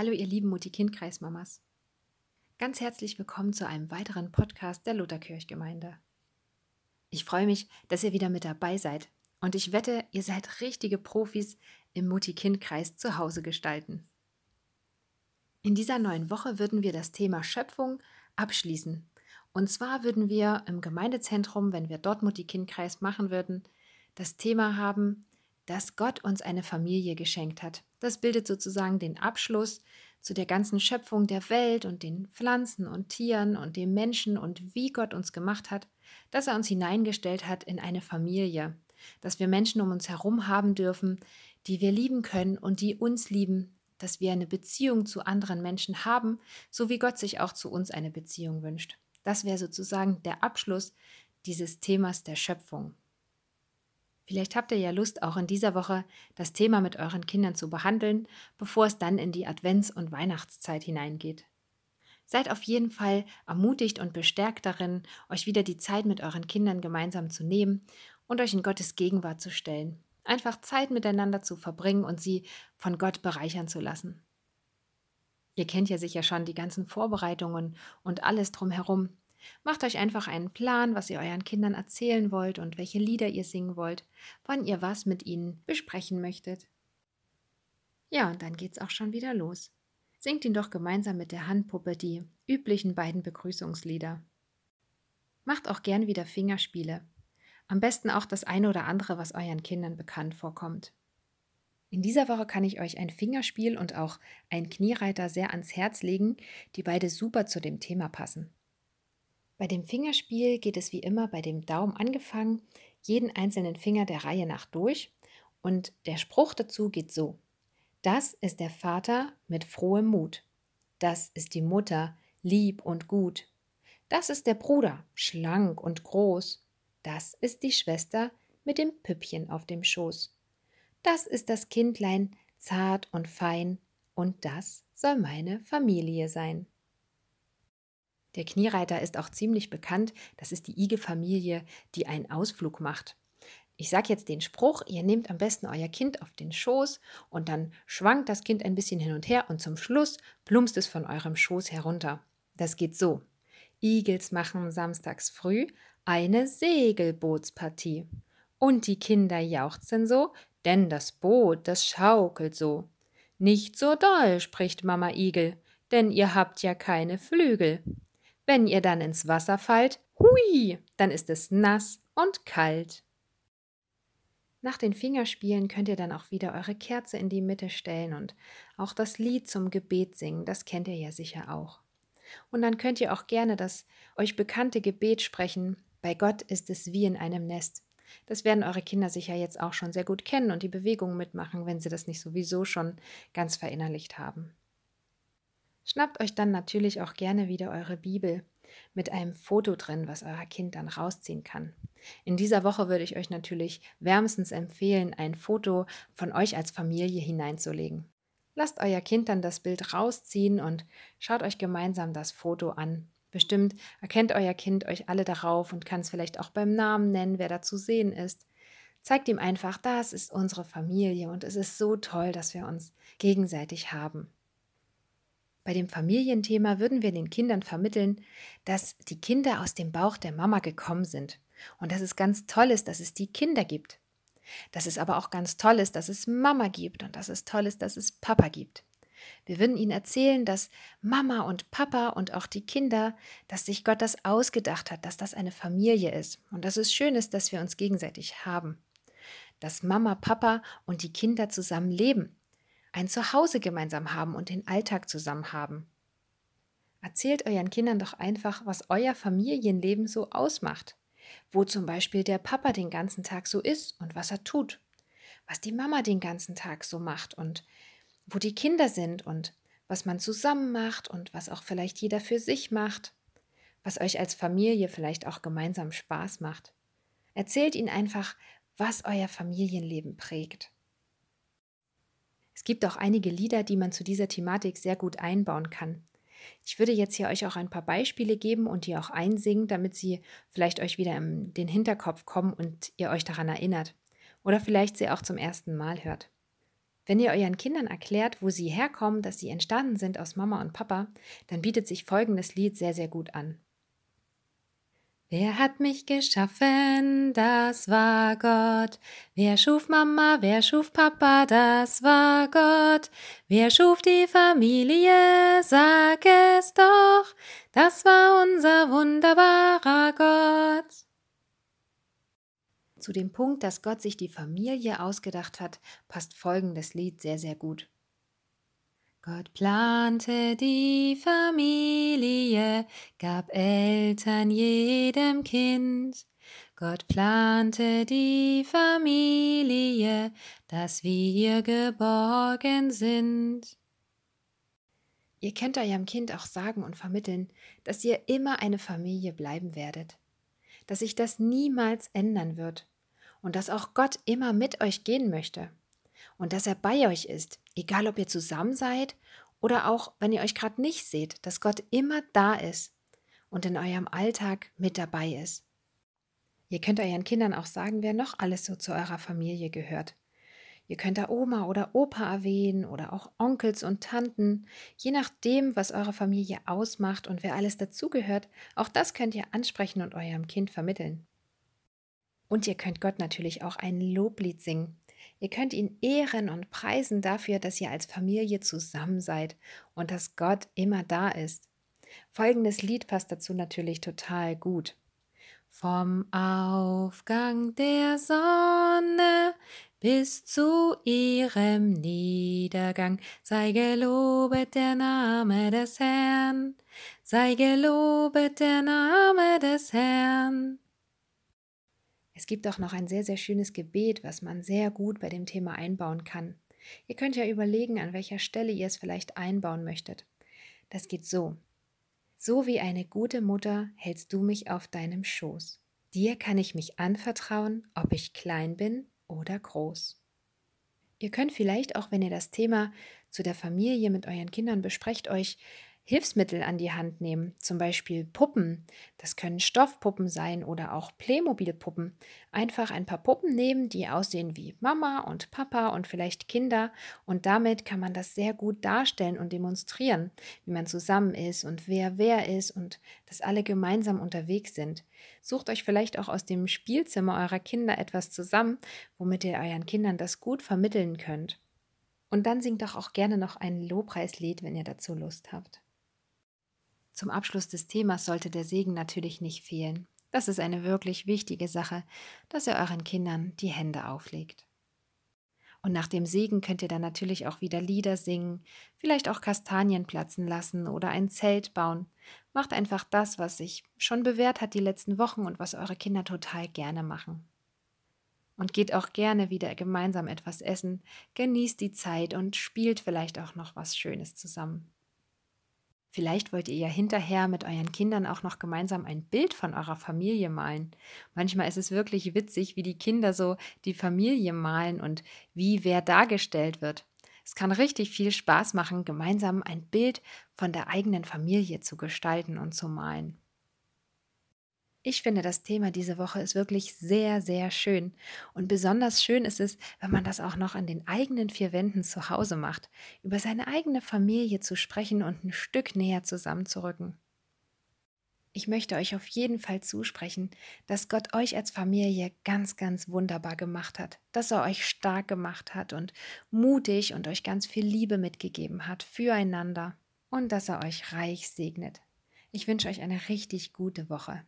Hallo ihr lieben Mutti-Kind-Kreismamas. Ganz herzlich willkommen zu einem weiteren Podcast der Lutherkirchgemeinde. Ich freue mich, dass ihr wieder mit dabei seid und ich wette, ihr seid richtige Profis im Mutti-Kind-Kreis zu Hause gestalten. In dieser neuen Woche würden wir das Thema Schöpfung abschließen. Und zwar würden wir im Gemeindezentrum, wenn wir dort Mutti-Kind-Kreis machen würden, das Thema haben, dass Gott uns eine Familie geschenkt hat. Das bildet sozusagen den Abschluss zu der ganzen Schöpfung der Welt und den Pflanzen und Tieren und dem Menschen und wie Gott uns gemacht hat, dass er uns hineingestellt hat in eine Familie, dass wir Menschen um uns herum haben dürfen, die wir lieben können und die uns lieben, dass wir eine Beziehung zu anderen Menschen haben, so wie Gott sich auch zu uns eine Beziehung wünscht. Das wäre sozusagen der Abschluss dieses Themas der Schöpfung. Vielleicht habt ihr ja Lust, auch in dieser Woche das Thema mit euren Kindern zu behandeln, bevor es dann in die Advents- und Weihnachtszeit hineingeht. Seid auf jeden Fall ermutigt und bestärkt darin, euch wieder die Zeit mit euren Kindern gemeinsam zu nehmen und euch in Gottes Gegenwart zu stellen. Einfach Zeit miteinander zu verbringen und sie von Gott bereichern zu lassen. Ihr kennt ja sicher schon die ganzen Vorbereitungen und alles drumherum. Macht euch einfach einen Plan, was ihr euren Kindern erzählen wollt und welche Lieder ihr singen wollt, wann ihr was mit ihnen besprechen möchtet. Ja, und dann geht's auch schon wieder los. Singt ihn doch gemeinsam mit der Handpuppe die üblichen beiden Begrüßungslieder. Macht auch gern wieder Fingerspiele. Am besten auch das eine oder andere, was euren Kindern bekannt vorkommt. In dieser Woche kann ich euch ein Fingerspiel und auch ein Kniereiter sehr ans Herz legen, die beide super zu dem Thema passen. Bei dem Fingerspiel geht es wie immer bei dem Daumen angefangen, jeden einzelnen Finger der Reihe nach durch und der Spruch dazu geht so. Das ist der Vater mit frohem Mut. Das ist die Mutter, lieb und gut. Das ist der Bruder, schlank und groß. Das ist die Schwester mit dem Püppchen auf dem Schoß. Das ist das Kindlein, zart und fein, und das soll meine Familie sein. Der Kniereiter ist auch ziemlich bekannt. Das ist die Ige-Familie, die einen Ausflug macht. Ich sage jetzt den Spruch, ihr nehmt am besten euer Kind auf den Schoß und dann schwankt das Kind ein bisschen hin und her und zum Schluss plumpst es von eurem Schoß herunter. Das geht so. Igels machen samstags früh eine Segelbootspartie. Und die Kinder jauchzen so, denn das Boot, das schaukelt so. Nicht so doll, spricht Mama Igel, denn ihr habt ja keine Flügel. Wenn ihr dann ins Wasser fallt, hui, dann ist es nass und kalt. Nach den Fingerspielen könnt ihr dann auch wieder eure Kerze in die Mitte stellen und auch das Lied zum Gebet singen, das kennt ihr ja sicher auch. Und dann könnt ihr auch gerne das euch bekannte Gebet sprechen, bei Gott ist es wie in einem Nest. Das werden eure Kinder sicher jetzt auch schon sehr gut kennen und die Bewegungen mitmachen, wenn sie das nicht sowieso schon ganz verinnerlicht haben. Schnappt euch dann natürlich auch gerne wieder eure Bibel mit einem Foto drin, was euer Kind dann rausziehen kann. In dieser Woche würde ich euch natürlich wärmstens empfehlen, ein Foto von euch als Familie hineinzulegen. Lasst euer Kind dann das Bild rausziehen und schaut euch gemeinsam das Foto an. Bestimmt erkennt euer Kind euch alle darauf und kann es vielleicht auch beim Namen nennen, wer da zu sehen ist. Zeigt ihm einfach, das ist unsere Familie und es ist so toll, dass wir uns gegenseitig haben. Bei dem Familienthema würden wir den Kindern vermitteln, dass die Kinder aus dem Bauch der Mama gekommen sind und dass es ganz toll ist, dass es die Kinder gibt. Dass es aber auch ganz toll ist, dass es Mama gibt und dass es toll ist, dass es Papa gibt. Wir würden ihnen erzählen, dass Mama und Papa und auch die Kinder, dass sich Gott das ausgedacht hat, dass das eine Familie ist und dass es schön ist, dass wir uns gegenseitig haben. Dass Mama, Papa und die Kinder zusammen leben ein Zuhause gemeinsam haben und den Alltag zusammen haben. Erzählt euren Kindern doch einfach, was euer Familienleben so ausmacht, wo zum Beispiel der Papa den ganzen Tag so ist und was er tut, was die Mama den ganzen Tag so macht und wo die Kinder sind und was man zusammen macht und was auch vielleicht jeder für sich macht, was euch als Familie vielleicht auch gemeinsam Spaß macht. Erzählt ihnen einfach, was euer Familienleben prägt. Es gibt auch einige Lieder, die man zu dieser Thematik sehr gut einbauen kann. Ich würde jetzt hier euch auch ein paar Beispiele geben und die auch einsingen, damit sie vielleicht euch wieder in den Hinterkopf kommen und ihr euch daran erinnert. Oder vielleicht sie auch zum ersten Mal hört. Wenn ihr euren Kindern erklärt, wo sie herkommen, dass sie entstanden sind aus Mama und Papa, dann bietet sich folgendes Lied sehr, sehr gut an. Wer hat mich geschaffen? Das war Gott. Wer schuf Mama? Wer schuf Papa? Das war Gott. Wer schuf die Familie? Sag es doch. Das war unser wunderbarer Gott. Zu dem Punkt, dass Gott sich die Familie ausgedacht hat, passt folgendes Lied sehr, sehr gut. Gott plante die Familie, gab Eltern jedem Kind. Gott plante die Familie, dass wir geborgen sind. Ihr könnt eurem Kind auch sagen und vermitteln, dass ihr immer eine Familie bleiben werdet, dass sich das niemals ändern wird und dass auch Gott immer mit euch gehen möchte und dass er bei euch ist, egal ob ihr zusammen seid oder auch wenn ihr euch gerade nicht seht, dass Gott immer da ist und in eurem Alltag mit dabei ist. Ihr könnt euren Kindern auch sagen, wer noch alles so zu eurer Familie gehört. Ihr könnt da Oma oder Opa erwähnen oder auch Onkels und Tanten, je nachdem, was eure Familie ausmacht und wer alles dazugehört. Auch das könnt ihr ansprechen und eurem Kind vermitteln. Und ihr könnt Gott natürlich auch ein Loblied singen. Ihr könnt ihn ehren und preisen dafür, dass ihr als Familie zusammen seid und dass Gott immer da ist. Folgendes Lied passt dazu natürlich total gut. Vom Aufgang der Sonne bis zu ihrem Niedergang sei gelobet der Name des Herrn, sei gelobet der Name des Herrn. Es gibt auch noch ein sehr, sehr schönes Gebet, was man sehr gut bei dem Thema einbauen kann. Ihr könnt ja überlegen, an welcher Stelle ihr es vielleicht einbauen möchtet. Das geht so. So wie eine gute Mutter hältst du mich auf deinem Schoß. Dir kann ich mich anvertrauen, ob ich klein bin oder groß. Ihr könnt vielleicht auch, wenn ihr das Thema zu der Familie mit euren Kindern besprecht, euch Hilfsmittel an die Hand nehmen, zum Beispiel Puppen. Das können Stoffpuppen sein oder auch Playmobil-Puppen. Einfach ein paar Puppen nehmen, die aussehen wie Mama und Papa und vielleicht Kinder. Und damit kann man das sehr gut darstellen und demonstrieren, wie man zusammen ist und wer wer ist und dass alle gemeinsam unterwegs sind. Sucht euch vielleicht auch aus dem Spielzimmer eurer Kinder etwas zusammen, womit ihr euren Kindern das gut vermitteln könnt. Und dann singt doch auch gerne noch ein Lobpreislied, wenn ihr dazu Lust habt. Zum Abschluss des Themas sollte der Segen natürlich nicht fehlen. Das ist eine wirklich wichtige Sache, dass ihr euren Kindern die Hände auflegt. Und nach dem Segen könnt ihr dann natürlich auch wieder Lieder singen, vielleicht auch Kastanien platzen lassen oder ein Zelt bauen. Macht einfach das, was sich schon bewährt hat die letzten Wochen und was eure Kinder total gerne machen. Und geht auch gerne wieder gemeinsam etwas essen, genießt die Zeit und spielt vielleicht auch noch was Schönes zusammen. Vielleicht wollt ihr ja hinterher mit euren Kindern auch noch gemeinsam ein Bild von eurer Familie malen. Manchmal ist es wirklich witzig, wie die Kinder so die Familie malen und wie wer dargestellt wird. Es kann richtig viel Spaß machen, gemeinsam ein Bild von der eigenen Familie zu gestalten und zu malen. Ich finde, das Thema diese Woche ist wirklich sehr, sehr schön. Und besonders schön ist es, wenn man das auch noch in den eigenen vier Wänden zu Hause macht, über seine eigene Familie zu sprechen und ein Stück näher zusammenzurücken. Ich möchte euch auf jeden Fall zusprechen, dass Gott euch als Familie ganz, ganz wunderbar gemacht hat, dass er euch stark gemacht hat und mutig und euch ganz viel Liebe mitgegeben hat füreinander und dass er euch reich segnet. Ich wünsche euch eine richtig gute Woche.